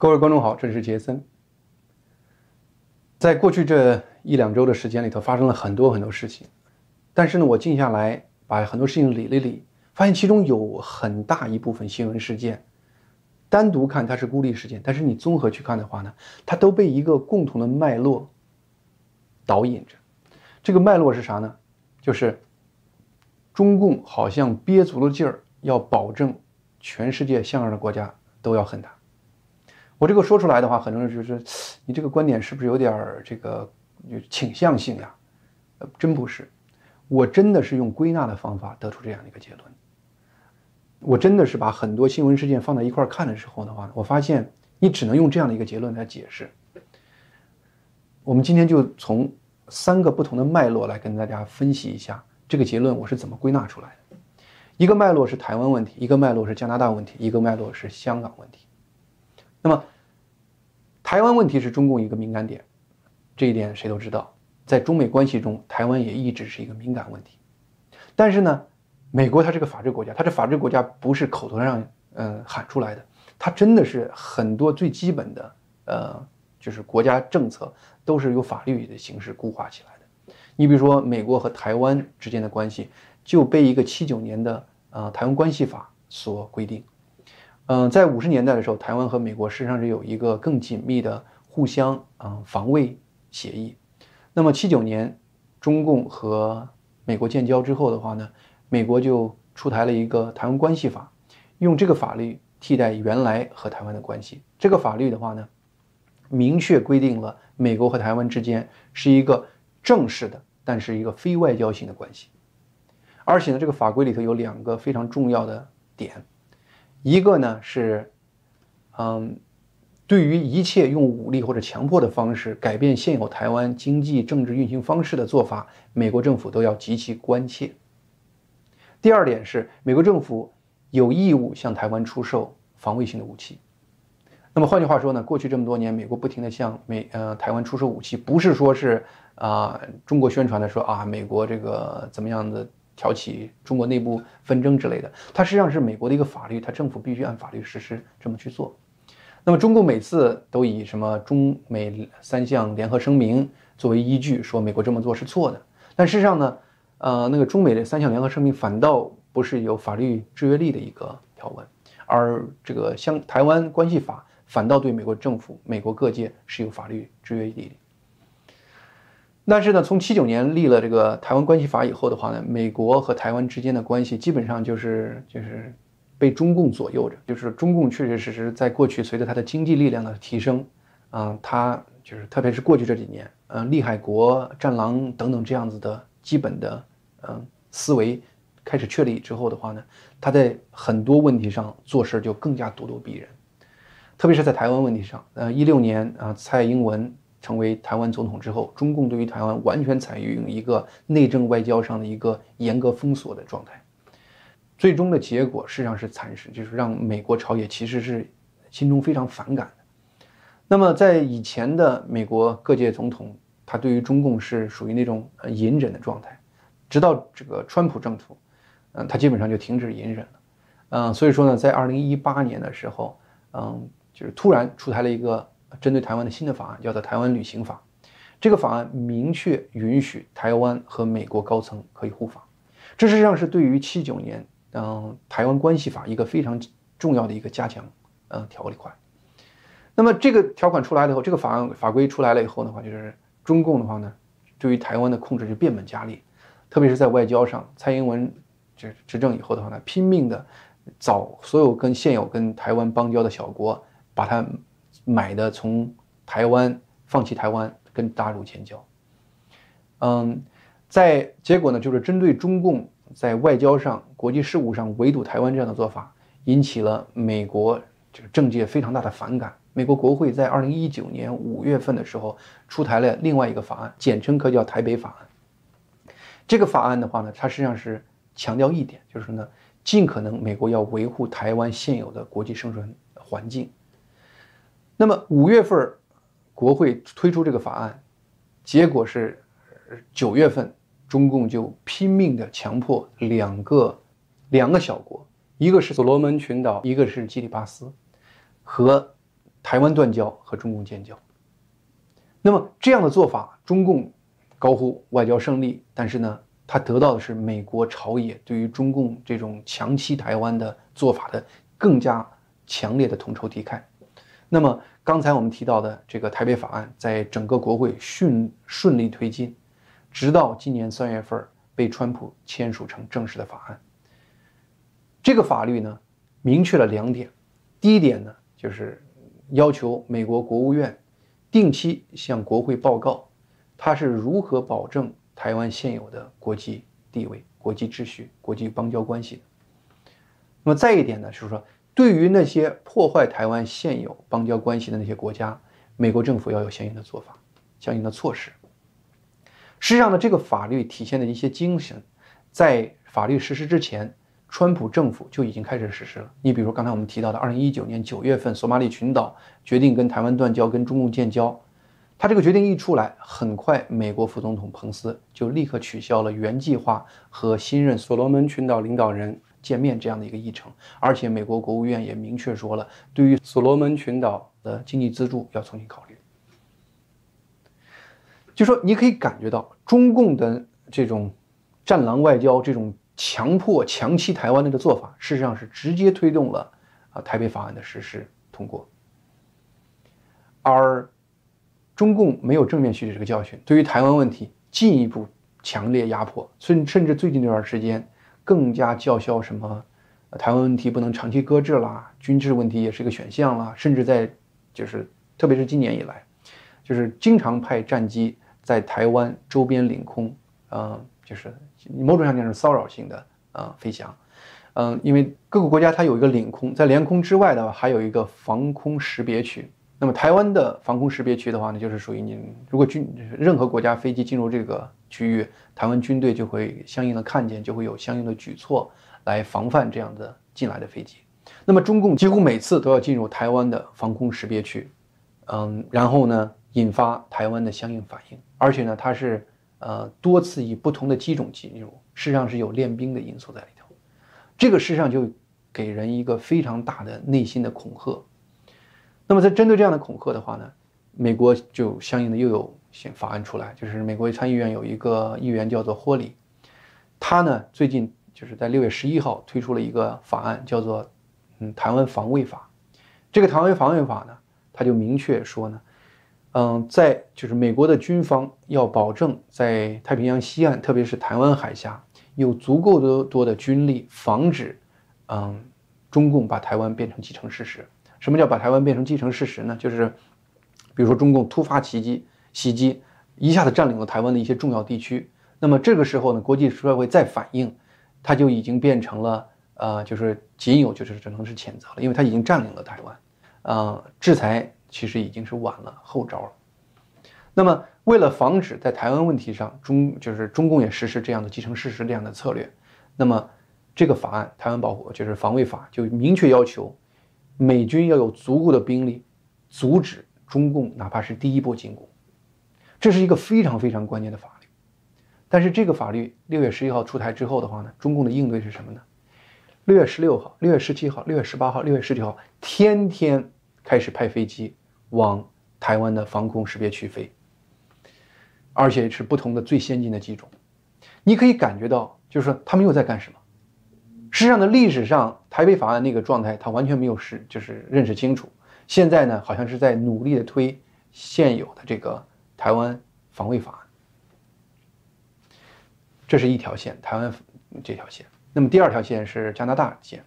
各位观众好，这里是杰森。在过去这一两周的时间里头，发生了很多很多事情，但是呢，我静下来把很多事情理了理，发现其中有很大一部分新闻事件，单独看它是孤立事件，但是你综合去看的话呢，它都被一个共同的脉络导引着。这个脉络是啥呢？就是中共好像憋足了劲儿，要保证全世界像样的国家都要恨他。我这个说出来的话，很多人就是你这个观点是不是有点儿这个倾向性呀？呃，真不是，我真的是用归纳的方法得出这样的一个结论。我真的是把很多新闻事件放在一块儿看的时候的话，我发现你只能用这样的一个结论来解释。我们今天就从三个不同的脉络来跟大家分析一下这个结论我是怎么归纳出来的。一个脉络是台湾问题，一个脉络是加拿大问题，一个脉络是香港问题。那么，台湾问题是中共一个敏感点，这一点谁都知道。在中美关系中，台湾也一直是一个敏感问题。但是呢，美国它是个法治国家，它这法治国家不是口头上嗯喊出来的，它真的是很多最基本的呃，就是国家政策都是由法律的形式固化起来的。你比如说，美国和台湾之间的关系就被一个七九年的呃《台湾关系法》所规定。嗯，在五十年代的时候，台湾和美国实际上是有一个更紧密的互相啊防卫协议。那么七九年，中共和美国建交之后的话呢，美国就出台了一个《台湾关系法》，用这个法律替代原来和台湾的关系。这个法律的话呢，明确规定了美国和台湾之间是一个正式的，但是一个非外交性的关系。而且呢，这个法规里头有两个非常重要的点。一个呢是，嗯，对于一切用武力或者强迫的方式改变现有台湾经济政治运行方式的做法，美国政府都要极其关切。第二点是，美国政府有义务向台湾出售防卫性的武器。那么换句话说呢，过去这么多年，美国不停的向美呃台湾出售武器，不是说是啊中国宣传的说啊美国这个怎么样的。挑起中国内部纷争之类的，它实际上是美国的一个法律，它政府必须按法律实施这么去做。那么中共每次都以什么中美三项联合声明作为依据，说美国这么做是错的。但事实上呢，呃，那个中美的三项联合声明反倒不是有法律制约力的一个条文，而这个相台湾关系法反倒对美国政府、美国各界是有法律制约力的。但是呢，从七九年立了这个台湾关系法以后的话呢，美国和台湾之间的关系基本上就是就是被中共左右着。就是中共确确实实在过去随着它的经济力量的提升，啊，它就是特别是过去这几年，嗯，利海国、战狼等等这样子的基本的嗯思维开始确立之后的话呢，它在很多问题上做事就更加咄咄逼人，特别是在台湾问题上，呃，一六年啊，蔡英文。成为台湾总统之后，中共对于台湾完全采用一个内政外交上的一个严格封锁的状态，最终的结果实际上是惨事，就是让美国朝野其实是心中非常反感的。那么在以前的美国各界总统，他对于中共是属于那种隐忍的状态，直到这个川普政府，嗯，他基本上就停止隐忍了，嗯，所以说呢，在二零一八年的时候，嗯，就是突然出台了一个。针对台湾的新的法案叫做《台湾旅行法》，这个法案明确允许台湾和美国高层可以互访，这实际上是对于七九年嗯台湾关系法一个非常重要的一个加强嗯条例款。那么这个条款出来了以后，这个法案法规出来了以后的话，就是中共的话呢，对于台湾的控制就变本加厉，特别是在外交上，蔡英文执执政以后的话呢，拼命的找所有跟现有跟台湾邦交的小国，把它。买的从台湾放弃台湾跟大陆建交，嗯，在结果呢，就是针对中共在外交上、国际事务上围堵台湾这样的做法，引起了美国这个政界非常大的反感。美国国会在二零一九年五月份的时候出台了另外一个法案，简称可叫台北法案。这个法案的话呢，它实际上是强调一点，就是呢，尽可能美国要维护台湾现有的国际生存环境。那么五月份，国会推出这个法案，结果是九月份，中共就拼命的强迫两个两个小国，一个是所罗门群岛，一个是基里巴斯，和台湾断交和中共建交。那么这样的做法，中共高呼外交胜利，但是呢，他得到的是美国朝野对于中共这种强欺台湾的做法的更加强烈的同仇敌忾。那么刚才我们提到的这个台北法案，在整个国会顺顺利推进，直到今年三月份被川普签署成正式的法案。这个法律呢，明确了两点，第一点呢，就是要求美国国务院。定期向国会报告，它是如何保证台湾现有的国际地位、国际秩序、国际邦交关系的。那么再一点呢，就是说，对于那些破坏台湾现有邦交关系的那些国家，美国政府要有相应的做法、相应的措施。实际上呢，这个法律体现的一些精神，在法律实施之前。川普政府就已经开始实施了。你比如刚才我们提到的，二零一九年九月份，索马里群岛决定跟台湾断交，跟中共建交。他这个决定一出来，很快美国副总统彭斯就立刻取消了原计划和新任所罗门群岛领导人见面这样的一个议程。而且美国国务院也明确说了，对于所罗门群岛的经济资助要重新考虑。就说你可以感觉到中共的这种战狼外交，这种。强迫强欺台湾的个做法，事实上是直接推动了啊台北法案的实施通过。而中共没有正面吸取这个教训，对于台湾问题进一步强烈压迫，甚甚至最近这段时间更加叫嚣什么台湾问题不能长期搁置啦，军事问题也是一个选项啦，甚至在就是特别是今年以来，就是经常派战机在台湾周边领空，呃，就是。某种上讲是骚扰性的啊飞翔，嗯，因为各个国家它有一个领空，在领空之外的话还有一个防空识别区。那么台湾的防空识别区的话呢，就是属于你如果军任何国家飞机进入这个区域，台湾军队就会相应的看见，就会有相应的举措来防范这样的进来的飞机。那么中共几乎每次都要进入台湾的防空识别区，嗯，然后呢引发台湾的相应反应，而且呢它是。呃，多次以不同的机种进入，事实上是有练兵的因素在里头。这个事实上就给人一个非常大的内心的恐吓。那么在针对这样的恐吓的话呢，美国就相应的又有些法案出来，就是美国参议院有一个议员叫做霍里，他呢最近就是在六月十一号推出了一个法案，叫做嗯台湾防卫法。这个台湾防卫法呢，他就明确说呢。嗯，在就是美国的军方要保证在太平洋西岸，特别是台湾海峡，有足够多多的军力，防止嗯中共把台湾变成既成事实。什么叫把台湾变成既成事实呢？就是比如说中共突发袭击，袭击一下子占领了台湾的一些重要地区，那么这个时候呢，国际社会再反应，它就已经变成了呃，就是仅有就是只能是谴责了，因为它已经占领了台湾，呃，制裁。其实已经是晚了后招了。那么，为了防止在台湾问题上中就是中共也实施这样的既成事实这样的策略，那么这个法案《台湾保护就是防卫法》就明确要求美军要有足够的兵力阻止中共哪怕是第一波进攻，这是一个非常非常关键的法律。但是这个法律六月十一号出台之后的话呢，中共的应对是什么呢？六月十六号、六月十七号、六月十八号、六月十九号，天天。开始派飞机往台湾的防空识别区飞，而且是不同的最先进的机种。你可以感觉到，就是说他们又在干什么？实际上的历史上台北法案那个状态，他完全没有识，就是认识清楚。现在呢，好像是在努力的推现有的这个台湾防卫法案。这是一条线，台湾这条线。那么第二条线是加拿大线。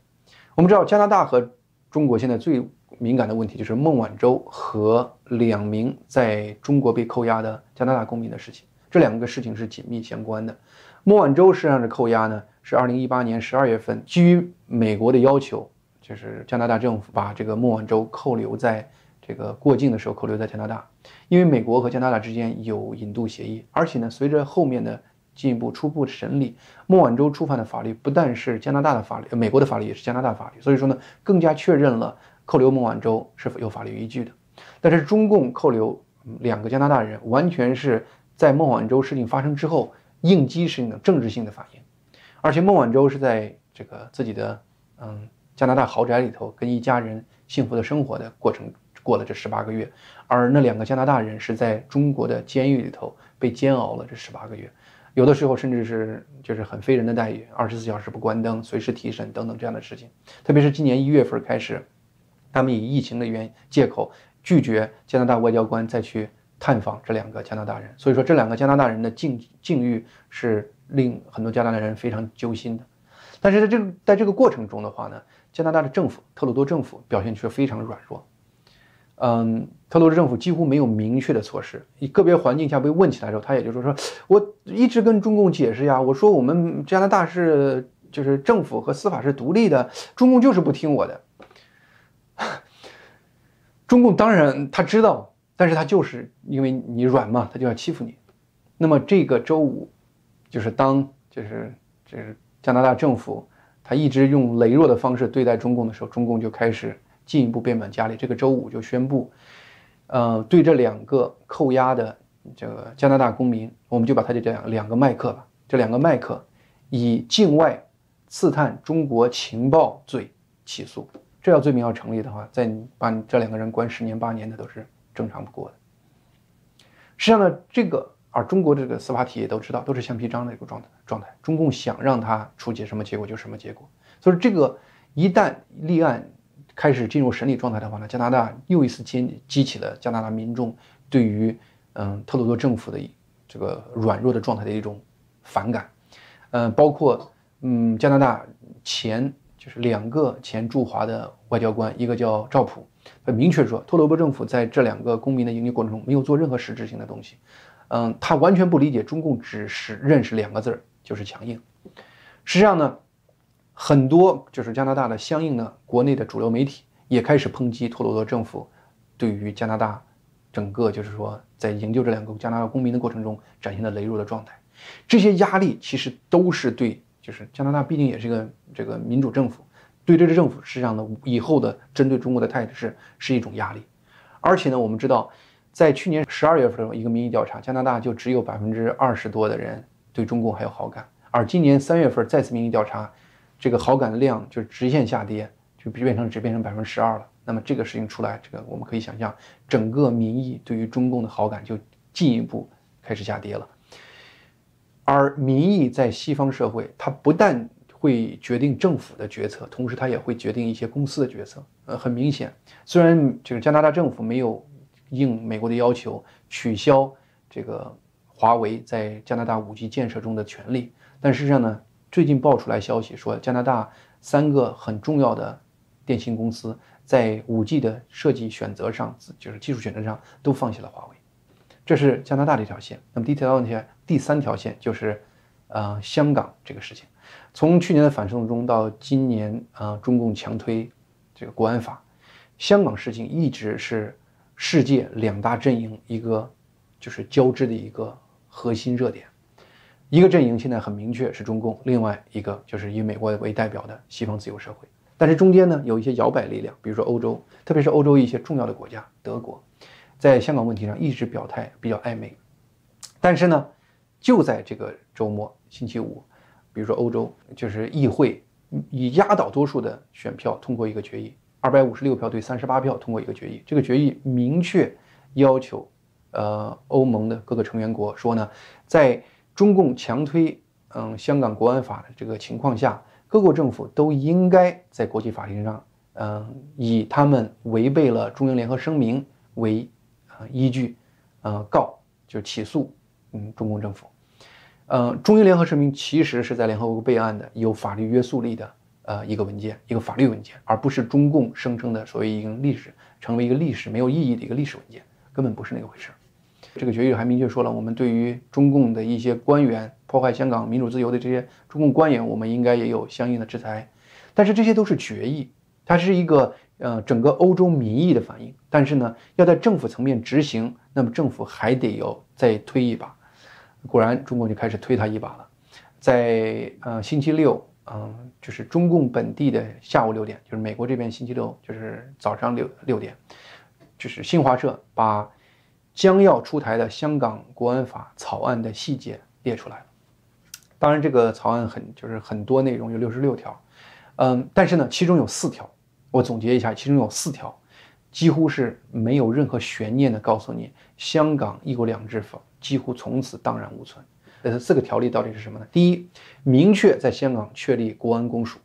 我们知道加拿大和中国现在最敏感的问题就是孟晚舟和两名在中国被扣押的加拿大公民的事情，这两个事情是紧密相关的。孟晚舟实际上的扣押呢，是二零一八年十二月份，基于美国的要求，就是加拿大政府把这个孟晚舟扣留在这个过境的时候扣留在加拿大，因为美国和加拿大之间有引渡协议，而且呢，随着后面的进一步初步审理，孟晚舟触犯的法律不但是加拿大的法律，美国的法律也是加拿大法律，所以说呢，更加确认了。扣留孟晚舟是否有法律依据的？但是中共扣留两个加拿大人，完全是在孟晚舟事情发生之后应激性的政治性的反应。而且孟晚舟是在这个自己的嗯加拿大豪宅里头跟一家人幸福的生活的过程过了这十八个月，而那两个加拿大人是在中国的监狱里头被煎熬了这十八个月，有的时候甚至是就是很非人的待遇，二十四小时不关灯，随时提审等等这样的事情。特别是今年一月份开始，他们以疫情的原借口拒绝加拿大外交官再去探访这两个加拿大人，所以说这两个加拿大人的境境遇是令很多加拿大人非常揪心的。但是在这个在这个过程中的话呢，加拿大的政府特鲁多政府表现出非常软弱。嗯，特鲁多政府几乎没有明确的措施。以个别环境下被问起来的时候，他也就是说，我一直跟中共解释呀，我说我们加拿大是就是政府和司法是独立的，中共就是不听我的。中共当然他知道，但是他就是因为你软嘛，他就要欺负你。那么这个周五，就是当就是就是加拿大政府他一直用羸弱的方式对待中共的时候，中共就开始。进一步变本加厉，这个周五就宣布，呃，对这两个扣押的这个加拿大公民，我们就把他就这两两个麦克吧，这两个麦克以境外刺探中国情报罪起诉。这要罪名要成立的话，在把你这两个人关十年八年的都是正常不过的。实际上呢，这个而中国这个司法体系都知道，都是橡皮章的一个状态状态。中共想让他出结什么结果就什么结果，所以这个一旦立案。开始进入审理状态的话呢，加拿大又一次激激起了加拿大民众对于嗯特鲁多政府的这个软弱的状态的一种反感，嗯，包括嗯加拿大前就是两个前驻华的外交官，一个叫赵普，他明确说特鲁多政府在这两个公民的营救过程中没有做任何实质性的东西，嗯，他完全不理解中共只是认识两个字儿就是强硬，实际上呢。很多就是加拿大的相应的国内的主流媒体也开始抨击托鲁多政府对于加拿大整个就是说在营救这两个加拿大公民的过程中展现的羸弱的状态。这些压力其实都是对，就是加拿大毕竟也是一个这个民主政府，对这支政府实际上呢以后的针对中国的态度是是一种压力。而且呢，我们知道，在去年十二月份一个民意调查，加拿大就只有百分之二十多的人对中共还有好感，而今年三月份再次民意调查。这个好感量就直线下跌，就变成只变成百分之十二了。那么这个事情出来，这个我们可以想象，整个民意对于中共的好感就进一步开始下跌了。而民意在西方社会，它不但会决定政府的决策，同时它也会决定一些公司的决策。呃，很明显，虽然就是加拿大政府没有应美国的要求取消这个华为在加拿大五 G 建设中的权利，但实际上呢。最近爆出来消息说，加拿大三个很重要的电信公司在五 G 的设计选择上，就是技术选择上都放弃了华为。这是加拿大这条线。那么第一条线，第三条线就是，呃，香港这个事情。从去年的反送中到今年，呃，中共强推这个国安法，香港事情一直是世界两大阵营一个就是交织的一个核心热点。一个阵营现在很明确是中共，另外一个就是以美国为代表的西方自由社会。但是中间呢有一些摇摆力量，比如说欧洲，特别是欧洲一些重要的国家，德国，在香港问题上一直表态比较暧昧。但是呢，就在这个周末星期五，比如说欧洲就是议会以压倒多数的选票通过一个决议，二百五十六票对三十八票通过一个决议。这个决议明确要求，呃，欧盟的各个成员国说呢，在中共强推嗯香港国安法的这个情况下，各国政府都应该在国际法庭上，嗯以他们违背了中英联合声明为啊依据，呃告就起诉嗯中共政府，呃中英联合声明其实是在联合国备案的有法律约束力的呃一个文件一个法律文件，而不是中共声称的所谓一个历史成为一个历史没有意义的一个历史文件，根本不是那个回事。这个决议还明确说了，我们对于中共的一些官员破坏香港民主自由的这些中共官员，我们应该也有相应的制裁。但是这些都是决议，它是一个呃整个欧洲民意的反应。但是呢，要在政府层面执行，那么政府还得要再推一把。果然，中共就开始推他一把了。在呃星期六，嗯，就是中共本地的下午六点，就是美国这边星期六就是早上六六点，就是新华社把。将要出台的香港国安法草案的细节列出来了，当然这个草案很就是很多内容有六十六条，嗯，但是呢，其中有四条，我总结一下，其中有四条，几乎是没有任何悬念的告诉你，香港一国两制法几乎从此荡然无存。呃，四个条例到底是什么呢？第一，明确在香港确立国安公署，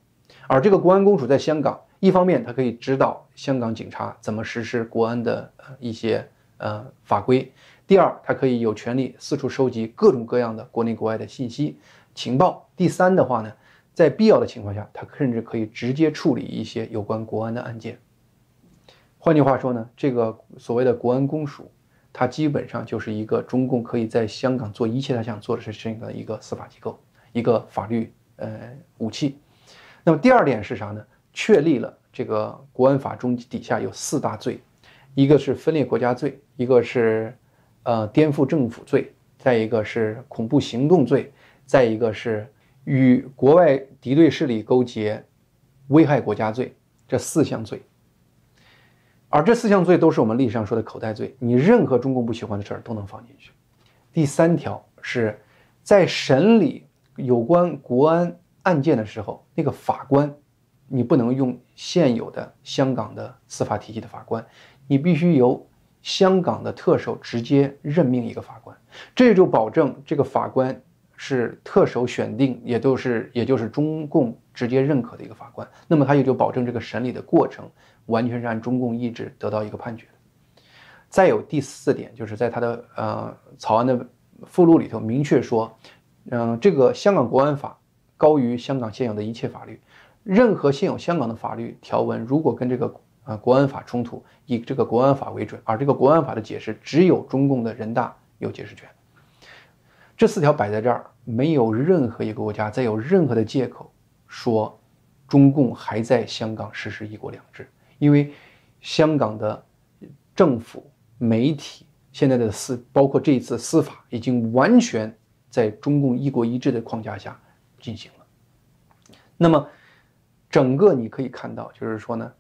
而这个国安公署在香港，一方面它可以指导香港警察怎么实施国安的一些呃法规；第二，它可以有权利四处收集各种各样的国内国外的信息情报；第三的话呢，在必要的情况下，它甚至可以直接处理一些有关国安的案件。换句话说呢，这个所谓的国安公署，它基本上就是一个中共可以在香港做一切他想做的事情的一个司法机构，一个法律呃武器。那么第二点是啥呢？确立了这个国安法中底下有四大罪，一个是分裂国家罪，一个是呃颠覆政府罪，再一个是恐怖行动罪，再一个是与国外敌对势力勾结，危害国家罪，这四项罪。而这四项罪都是我们历史上说的口袋罪，你任何中共不喜欢的事儿都能放进去。第三条是，在审理有关国安案件的时候，那个法官，你不能用现有的香港的司法体系的法官，你必须由香港的特首直接任命一个法官，这就保证这个法官是特首选定，也都是也就是中共直接认可的一个法官，那么他也就保证这个审理的过程。完全是按中共意志得到一个判决。再有第四点，就是在他的呃草案的附录里头明确说，嗯，这个香港国安法高于香港现有的一切法律，任何现有香港的法律条文如果跟这个呃国安法冲突，以这个国安法为准，而这个国安法的解释只有中共的人大有解释权。这四条摆在这儿，没有任何一个国家再有任何的借口说中共还在香港实施一国两制。因为香港的政府、媒体现在的司，包括这一次司法，已经完全在中共一国一制的框架下进行了。那么，整个你可以看到，就是说呢，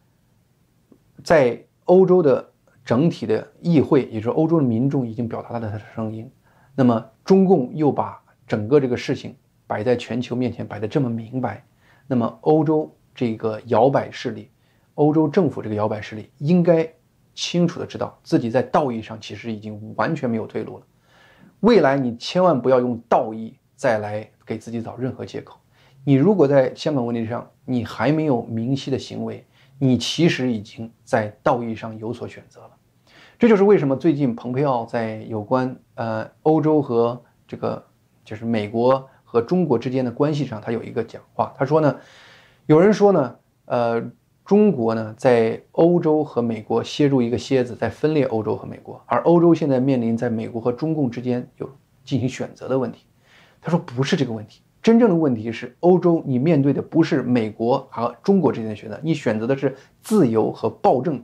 在欧洲的整体的议会，也就是欧洲的民众已经表达了他的声音。那么，中共又把整个这个事情摆在全球面前，摆得这么明白。那么，欧洲这个摇摆势力。欧洲政府这个摇摆势力应该清楚的知道自己在道义上其实已经完全没有退路了。未来你千万不要用道义再来给自己找任何借口。你如果在香港问题上你还没有明晰的行为，你其实已经在道义上有所选择了。这就是为什么最近蓬佩奥在有关呃欧洲和这个就是美国和中国之间的关系上，他有一个讲话。他说呢，有人说呢，呃。中国呢，在欧洲和美国歇入一个蝎子，在分裂欧洲和美国，而欧洲现在面临在美国和中共之间有进行选择的问题。他说不是这个问题，真正的问题是欧洲，你面对的不是美国和中国之间的选择，你选择的是自由和暴政，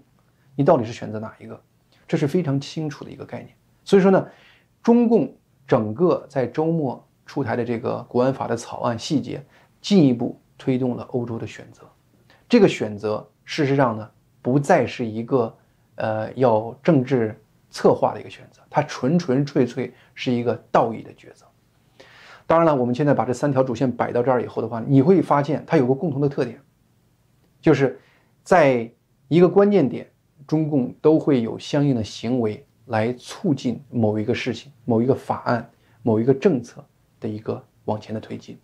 你到底是选择哪一个？这是非常清楚的一个概念。所以说呢，中共整个在周末出台的这个国安法的草案细节，进一步推动了欧洲的选择。这个选择，事实上呢，不再是一个，呃，要政治策划的一个选择，它纯纯粹粹是一个道义的抉择。当然了，我们现在把这三条主线摆到这儿以后的话，你会发现它有个共同的特点，就是在一个关键点，中共都会有相应的行为来促进某一个事情、某一个法案、某一个政策的一个往前的推进。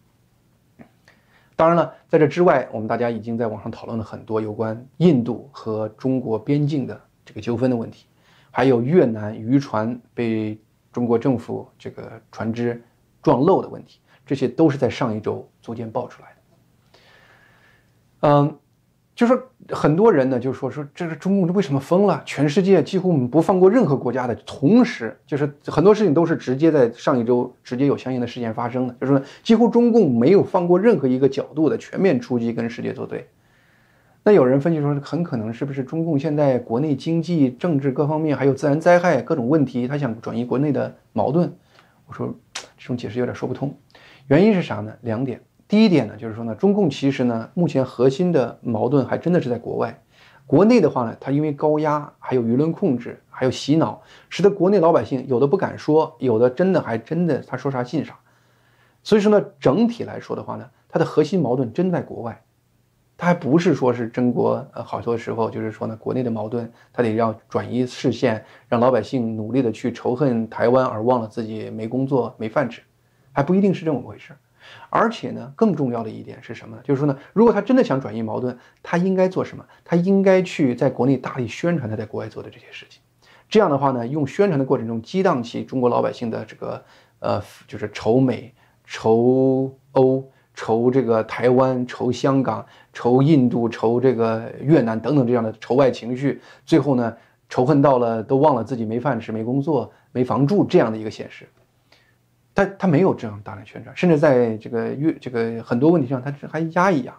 当然了，在这之外，我们大家已经在网上讨论了很多有关印度和中国边境的这个纠纷的问题，还有越南渔船被中国政府这个船只撞漏的问题，这些都是在上一周逐渐爆出来的。嗯。就是很多人呢，就说说这个中共为什么疯了？全世界几乎不放过任何国家的同时，就是很多事情都是直接在上一周直接有相应的事件发生的。就是说，几乎中共没有放过任何一个角度的全面出击跟世界作对。那有人分析说，很可能是不是中共现在国内经济、政治各方面还有自然灾害各种问题，他想转移国内的矛盾？我说这种解释有点说不通。原因是啥呢？两点。第一点呢，就是说呢，中共其实呢，目前核心的矛盾还真的是在国外。国内的话呢，它因为高压，还有舆论控制，还有洗脑，使得国内老百姓有的不敢说，有的真的还真的他说啥信啥。所以说呢，整体来说的话呢，它的核心矛盾真在国外。它还不是说是中国，呃，好多时候就是说呢，国内的矛盾，他得要转移视线，让老百姓努力的去仇恨台湾，而忘了自己没工作、没饭吃，还不一定是这么回事。而且呢，更重要的一点是什么呢？就是说呢，如果他真的想转移矛盾，他应该做什么？他应该去在国内大力宣传他在国外做的这些事情。这样的话呢，用宣传的过程中激荡起中国老百姓的这个，呃，就是仇美、仇欧、仇这个台湾、仇香港、仇印度、仇这个越南等等这样的仇外情绪，最后呢，仇恨到了都忘了自己没饭吃、没工作、没房住这样的一个现实。他他没有这样大量宣传，甚至在这个越这个很多问题上，他这还压一压。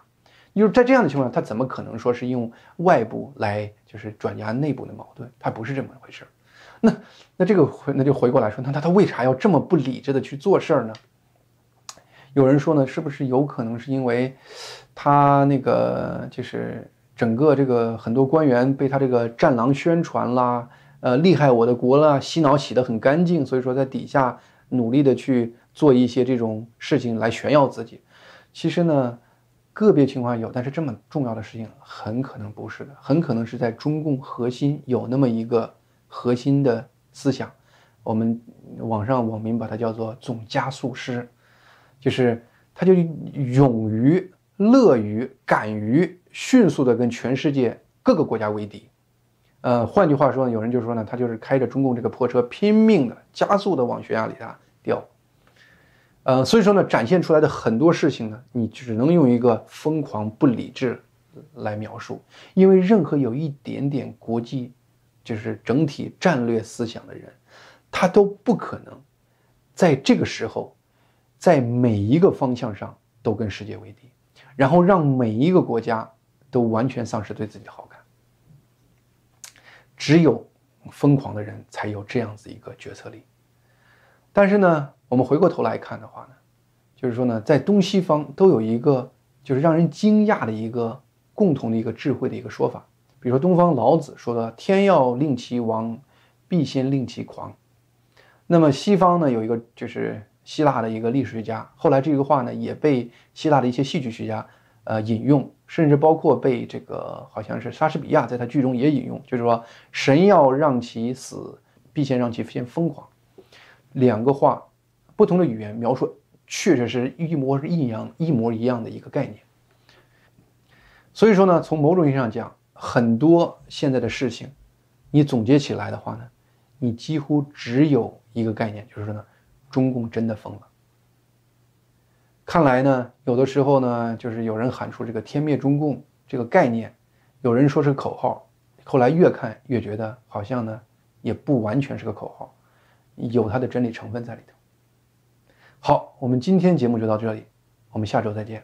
就是在这样的情况下，他怎么可能说是用外部来就是转压内部的矛盾？他不是这么回事。那那这个回那就回过来说，那他他为啥要这么不理智的去做事儿呢？有人说呢，是不是有可能是因为他那个就是整个这个很多官员被他这个战狼宣传啦，呃，厉害我的国啦，洗脑洗得很干净，所以说在底下。努力的去做一些这种事情来炫耀自己，其实呢，个别情况有，但是这么重要的事情很可能不是的，很可能是在中共核心有那么一个核心的思想，我们网上网民把它叫做总加速师，就是他就勇于、乐于、敢于迅速的跟全世界各个国家为敌。呃，换句话说呢，有人就说呢，他就是开着中共这个破车，拼命的加速的往悬崖里头掉。呃，所以说呢，展现出来的很多事情呢，你只能用一个疯狂不理智来描述，因为任何有一点点国际，就是整体战略思想的人，他都不可能在这个时候，在每一个方向上都跟世界为敌，然后让每一个国家都完全丧失对自己的好感。只有疯狂的人才有这样子一个决策力，但是呢，我们回过头来看的话呢，就是说呢，在东西方都有一个就是让人惊讶的一个共同的一个智慧的一个说法，比如说东方老子说的“天要令其亡，必先令其狂”，那么西方呢有一个就是希腊的一个历史学家，后来这个话呢也被希腊的一些戏剧学家呃引用。甚至包括被这个好像是莎士比亚在他剧中也引用，就是说神要让其死，必先让其先疯狂。两个话，不同的语言描述，确实是一模一样、一模一样的一个概念。所以说呢，从某种意义上讲，很多现在的事情，你总结起来的话呢，你几乎只有一个概念，就是说呢，中共真的疯了。看来呢，有的时候呢，就是有人喊出这个“天灭中共”这个概念，有人说是口号，后来越看越觉得好像呢，也不完全是个口号，有它的真理成分在里头。好，我们今天节目就到这里，我们下周再见。